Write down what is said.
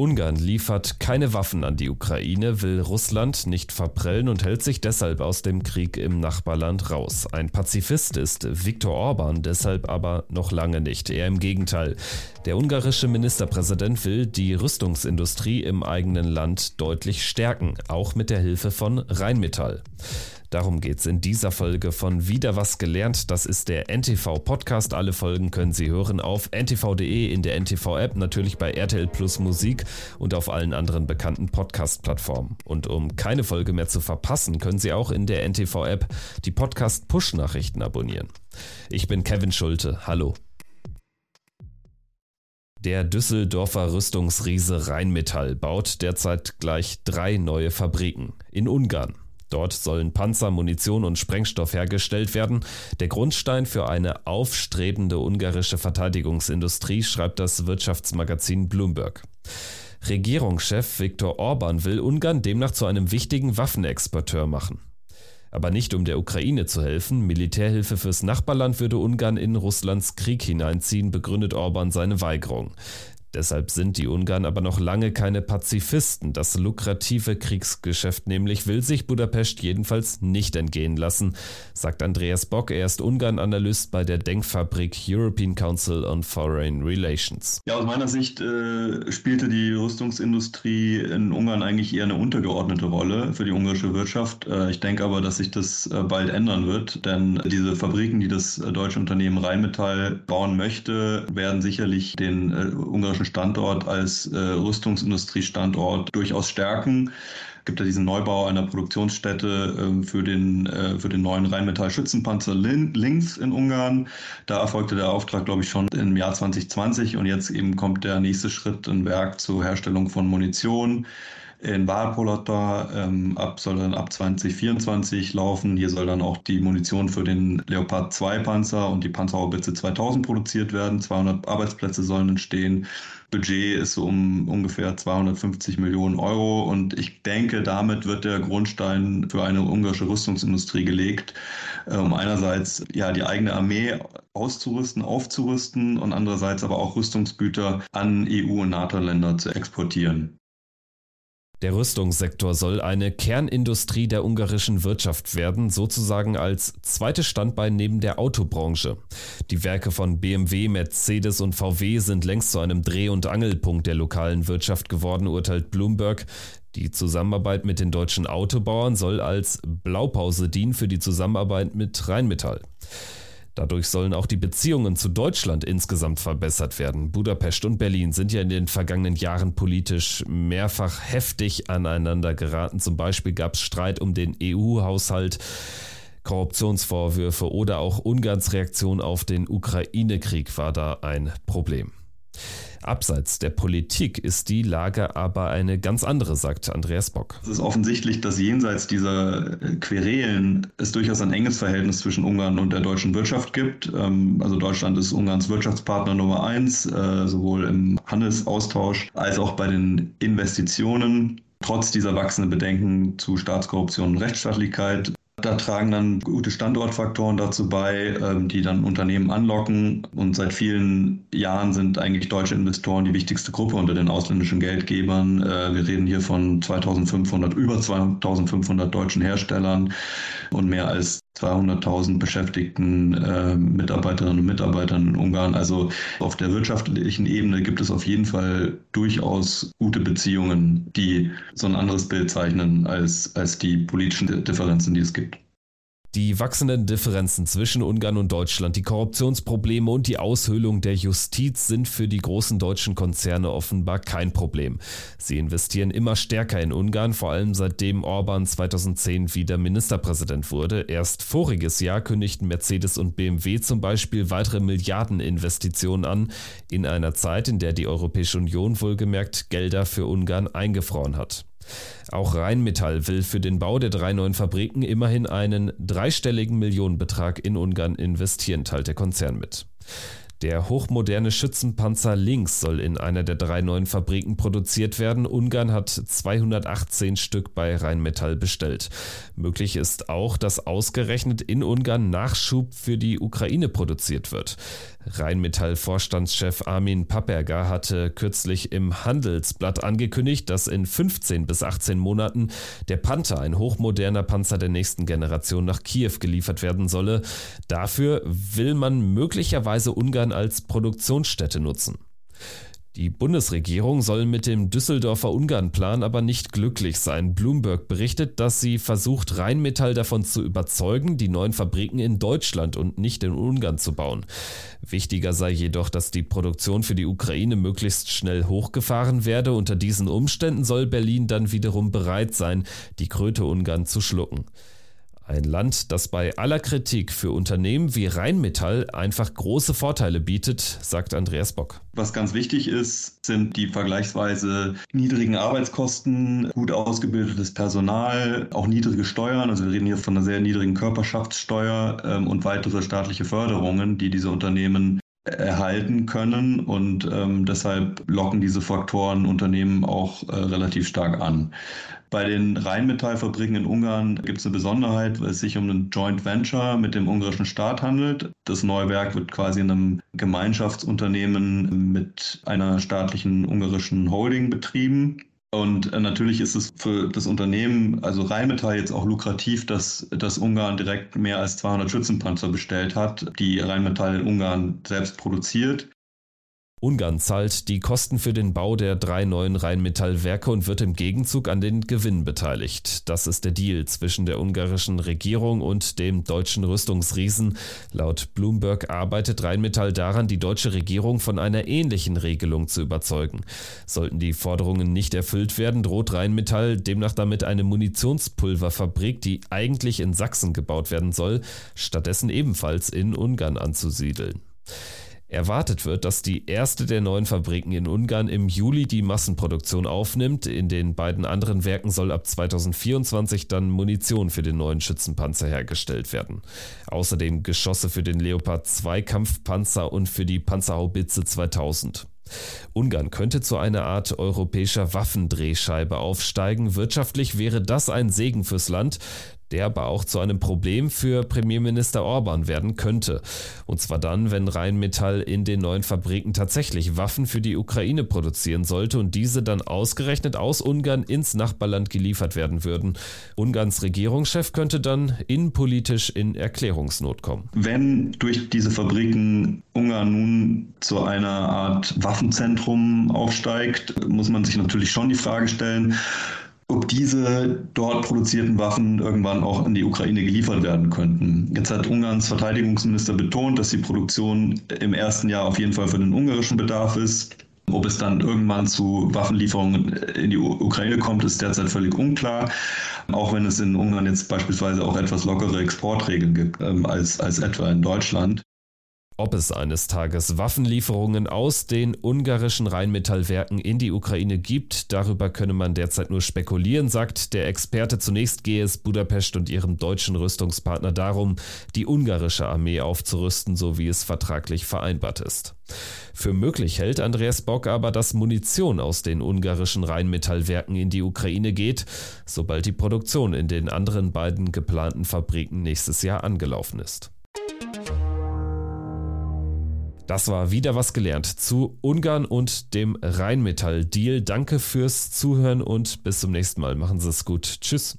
Ungarn liefert keine Waffen an die Ukraine, will Russland nicht verprellen und hält sich deshalb aus dem Krieg im Nachbarland raus. Ein Pazifist ist Viktor Orban deshalb aber noch lange nicht. Eher im Gegenteil. Der ungarische Ministerpräsident will die Rüstungsindustrie im eigenen Land deutlich stärken, auch mit der Hilfe von Rheinmetall. Darum geht's in dieser Folge von Wieder was gelernt. Das ist der NTV Podcast. Alle Folgen können Sie hören auf ntv.de, in der NTV App, natürlich bei RTL Plus Musik und auf allen anderen bekannten Podcast-Plattformen. Und um keine Folge mehr zu verpassen, können Sie auch in der NTV App die Podcast Push Nachrichten abonnieren. Ich bin Kevin Schulte. Hallo. Der Düsseldorfer Rüstungsriese Rheinmetall baut derzeit gleich drei neue Fabriken in Ungarn, Dort sollen Panzer, Munition und Sprengstoff hergestellt werden. Der Grundstein für eine aufstrebende ungarische Verteidigungsindustrie, schreibt das Wirtschaftsmagazin Bloomberg. Regierungschef Viktor Orban will Ungarn demnach zu einem wichtigen Waffenexporteur machen. Aber nicht um der Ukraine zu helfen, Militärhilfe fürs Nachbarland würde Ungarn in Russlands Krieg hineinziehen, begründet Orban seine Weigerung. Deshalb sind die Ungarn aber noch lange keine Pazifisten. Das lukrative Kriegsgeschäft nämlich will sich Budapest jedenfalls nicht entgehen lassen, sagt Andreas Bock. Er ist Ungarn-Analyst bei der Denkfabrik European Council on Foreign Relations. Ja, aus meiner Sicht äh, spielte die Rüstungsindustrie in Ungarn eigentlich eher eine untergeordnete Rolle für die ungarische Wirtschaft. Äh, ich denke aber, dass sich das äh, bald ändern wird, denn diese Fabriken, die das äh, deutsche Unternehmen Rheinmetall bauen möchte, werden sicherlich den äh, ungarischen deutschen Standort als äh, Rüstungsindustriestandort durchaus stärken gibt ja diesen Neubau einer Produktionsstätte äh, für, den, äh, für den neuen Rheinmetall-Schützenpanzer links in Ungarn. Da erfolgte der Auftrag, glaube ich, schon im Jahr 2020 und jetzt eben kommt der nächste Schritt, ein Werk zur Herstellung von Munition in Wahlpolota. Ähm, ab, soll dann ab 2024 laufen. Hier soll dann auch die Munition für den Leopard 2 Panzer und die Panzerhaubitze 2000 produziert werden. 200 Arbeitsplätze sollen entstehen. Budget ist um ungefähr 250 Millionen Euro und ich denke, damit wird der Grundstein für eine ungarische Rüstungsindustrie gelegt, äh, um einerseits ja die eigene Armee auszurüsten, aufzurüsten und andererseits aber auch Rüstungsgüter an EU- und NATO-Länder zu exportieren. Der Rüstungssektor soll eine Kernindustrie der ungarischen Wirtschaft werden, sozusagen als zweites Standbein neben der Autobranche. Die Werke von BMW, Mercedes und VW sind längst zu einem Dreh- und Angelpunkt der lokalen Wirtschaft geworden, urteilt Bloomberg. Die Zusammenarbeit mit den deutschen Autobauern soll als Blaupause dienen für die Zusammenarbeit mit Rheinmetall. Dadurch sollen auch die Beziehungen zu Deutschland insgesamt verbessert werden. Budapest und Berlin sind ja in den vergangenen Jahren politisch mehrfach heftig aneinander geraten. Zum Beispiel gab es Streit um den EU-Haushalt. Korruptionsvorwürfe oder auch Ungarns Reaktion auf den Ukraine-Krieg war da ein Problem. Abseits der Politik ist die Lage aber eine ganz andere, sagt Andreas Bock. Es ist offensichtlich, dass jenseits dieser äh, Querelen es durchaus ein enges Verhältnis zwischen Ungarn und der deutschen Wirtschaft gibt. Ähm, also Deutschland ist Ungarns Wirtschaftspartner Nummer eins, äh, sowohl im Handelsaustausch als auch bei den Investitionen. Trotz dieser wachsenden Bedenken zu Staatskorruption und Rechtsstaatlichkeit da tragen dann gute Standortfaktoren dazu bei, ähm, die dann Unternehmen anlocken. Und seit vielen Jahren sind eigentlich deutsche Investoren die wichtigste Gruppe unter den ausländischen Geldgebern. Äh, wir reden hier von 2500, über 2500 deutschen Herstellern und mehr als 200.000 beschäftigten äh, Mitarbeiterinnen und Mitarbeitern in Ungarn. Also auf der wirtschaftlichen Ebene gibt es auf jeden Fall durchaus gute Beziehungen, die so ein anderes Bild zeichnen als, als die politischen Differenzen, die es gibt. Die wachsenden Differenzen zwischen Ungarn und Deutschland, die Korruptionsprobleme und die Aushöhlung der Justiz sind für die großen deutschen Konzerne offenbar kein Problem. Sie investieren immer stärker in Ungarn, vor allem seitdem Orban 2010 wieder Ministerpräsident wurde. Erst voriges Jahr kündigten Mercedes und BMW zum Beispiel weitere Milliardeninvestitionen an, in einer Zeit, in der die Europäische Union wohlgemerkt Gelder für Ungarn eingefroren hat. Auch Rheinmetall will für den Bau der drei neuen Fabriken immerhin einen dreistelligen Millionenbetrag in Ungarn investieren, teilt der Konzern mit. Der hochmoderne Schützenpanzer Links soll in einer der drei neuen Fabriken produziert werden. Ungarn hat 218 Stück bei Rheinmetall bestellt. Möglich ist auch, dass ausgerechnet in Ungarn Nachschub für die Ukraine produziert wird. Rheinmetall-Vorstandschef Armin Papperger hatte kürzlich im Handelsblatt angekündigt, dass in 15 bis 18 Monaten der Panther, ein hochmoderner Panzer der nächsten Generation, nach Kiew geliefert werden solle. Dafür will man möglicherweise Ungarn als Produktionsstätte nutzen. Die Bundesregierung soll mit dem Düsseldorfer Ungarn-Plan aber nicht glücklich sein. Bloomberg berichtet, dass sie versucht, Rheinmetall davon zu überzeugen, die neuen Fabriken in Deutschland und nicht in Ungarn zu bauen. Wichtiger sei jedoch, dass die Produktion für die Ukraine möglichst schnell hochgefahren werde. Unter diesen Umständen soll Berlin dann wiederum bereit sein, die Kröte Ungarn zu schlucken. Ein Land, das bei aller Kritik für Unternehmen wie Rheinmetall einfach große Vorteile bietet, sagt Andreas Bock. Was ganz wichtig ist, sind die vergleichsweise niedrigen Arbeitskosten, gut ausgebildetes Personal, auch niedrige Steuern. Also wir reden hier von einer sehr niedrigen Körperschaftssteuer ähm, und weitere staatliche Förderungen, die diese Unternehmen erhalten können und ähm, deshalb locken diese Faktoren Unternehmen auch äh, relativ stark an. Bei den Rheinmetallfabriken in Ungarn gibt es eine Besonderheit, weil es sich um ein Joint Venture mit dem ungarischen Staat handelt. Das neue Werk wird quasi in einem Gemeinschaftsunternehmen mit einer staatlichen ungarischen Holding betrieben. Und äh, natürlich ist es für das Unternehmen, also Rheinmetall, jetzt auch lukrativ, dass, dass Ungarn direkt mehr als 200 Schützenpanzer bestellt hat, die Rheinmetall in Ungarn selbst produziert. Ungarn zahlt die Kosten für den Bau der drei neuen Rheinmetallwerke und wird im Gegenzug an den Gewinn beteiligt. Das ist der Deal zwischen der ungarischen Regierung und dem deutschen Rüstungsriesen. Laut Bloomberg arbeitet Rheinmetall daran, die deutsche Regierung von einer ähnlichen Regelung zu überzeugen. Sollten die Forderungen nicht erfüllt werden, droht Rheinmetall demnach damit eine Munitionspulverfabrik, die eigentlich in Sachsen gebaut werden soll, stattdessen ebenfalls in Ungarn anzusiedeln. Erwartet wird, dass die erste der neuen Fabriken in Ungarn im Juli die Massenproduktion aufnimmt. In den beiden anderen Werken soll ab 2024 dann Munition für den neuen Schützenpanzer hergestellt werden. Außerdem Geschosse für den Leopard 2 Kampfpanzer und für die Panzerhaubitze 2000. Ungarn könnte zu einer Art europäischer Waffendrehscheibe aufsteigen. Wirtschaftlich wäre das ein Segen fürs Land der aber auch zu einem Problem für Premierminister Orban werden könnte. Und zwar dann, wenn Rheinmetall in den neuen Fabriken tatsächlich Waffen für die Ukraine produzieren sollte und diese dann ausgerechnet aus Ungarn ins Nachbarland geliefert werden würden. Ungarns Regierungschef könnte dann innenpolitisch in Erklärungsnot kommen. Wenn durch diese Fabriken Ungarn nun zu einer Art Waffenzentrum aufsteigt, muss man sich natürlich schon die Frage stellen, ob diese dort produzierten Waffen irgendwann auch in die Ukraine geliefert werden könnten. Jetzt hat Ungarns Verteidigungsminister betont, dass die Produktion im ersten Jahr auf jeden Fall für den ungarischen Bedarf ist. Ob es dann irgendwann zu Waffenlieferungen in die Ukraine kommt, ist derzeit völlig unklar. Auch wenn es in Ungarn jetzt beispielsweise auch etwas lockere Exportregeln gibt ähm, als, als etwa in Deutschland. Ob es eines Tages Waffenlieferungen aus den ungarischen Rheinmetallwerken in die Ukraine gibt, darüber könne man derzeit nur spekulieren, sagt der Experte. Zunächst gehe es Budapest und ihrem deutschen Rüstungspartner darum, die ungarische Armee aufzurüsten, so wie es vertraglich vereinbart ist. Für möglich hält Andreas Bock aber, dass Munition aus den ungarischen Rheinmetallwerken in die Ukraine geht, sobald die Produktion in den anderen beiden geplanten Fabriken nächstes Jahr angelaufen ist. Das war wieder was gelernt zu Ungarn und dem Rheinmetall-Deal. Danke fürs Zuhören und bis zum nächsten Mal. Machen Sie es gut. Tschüss.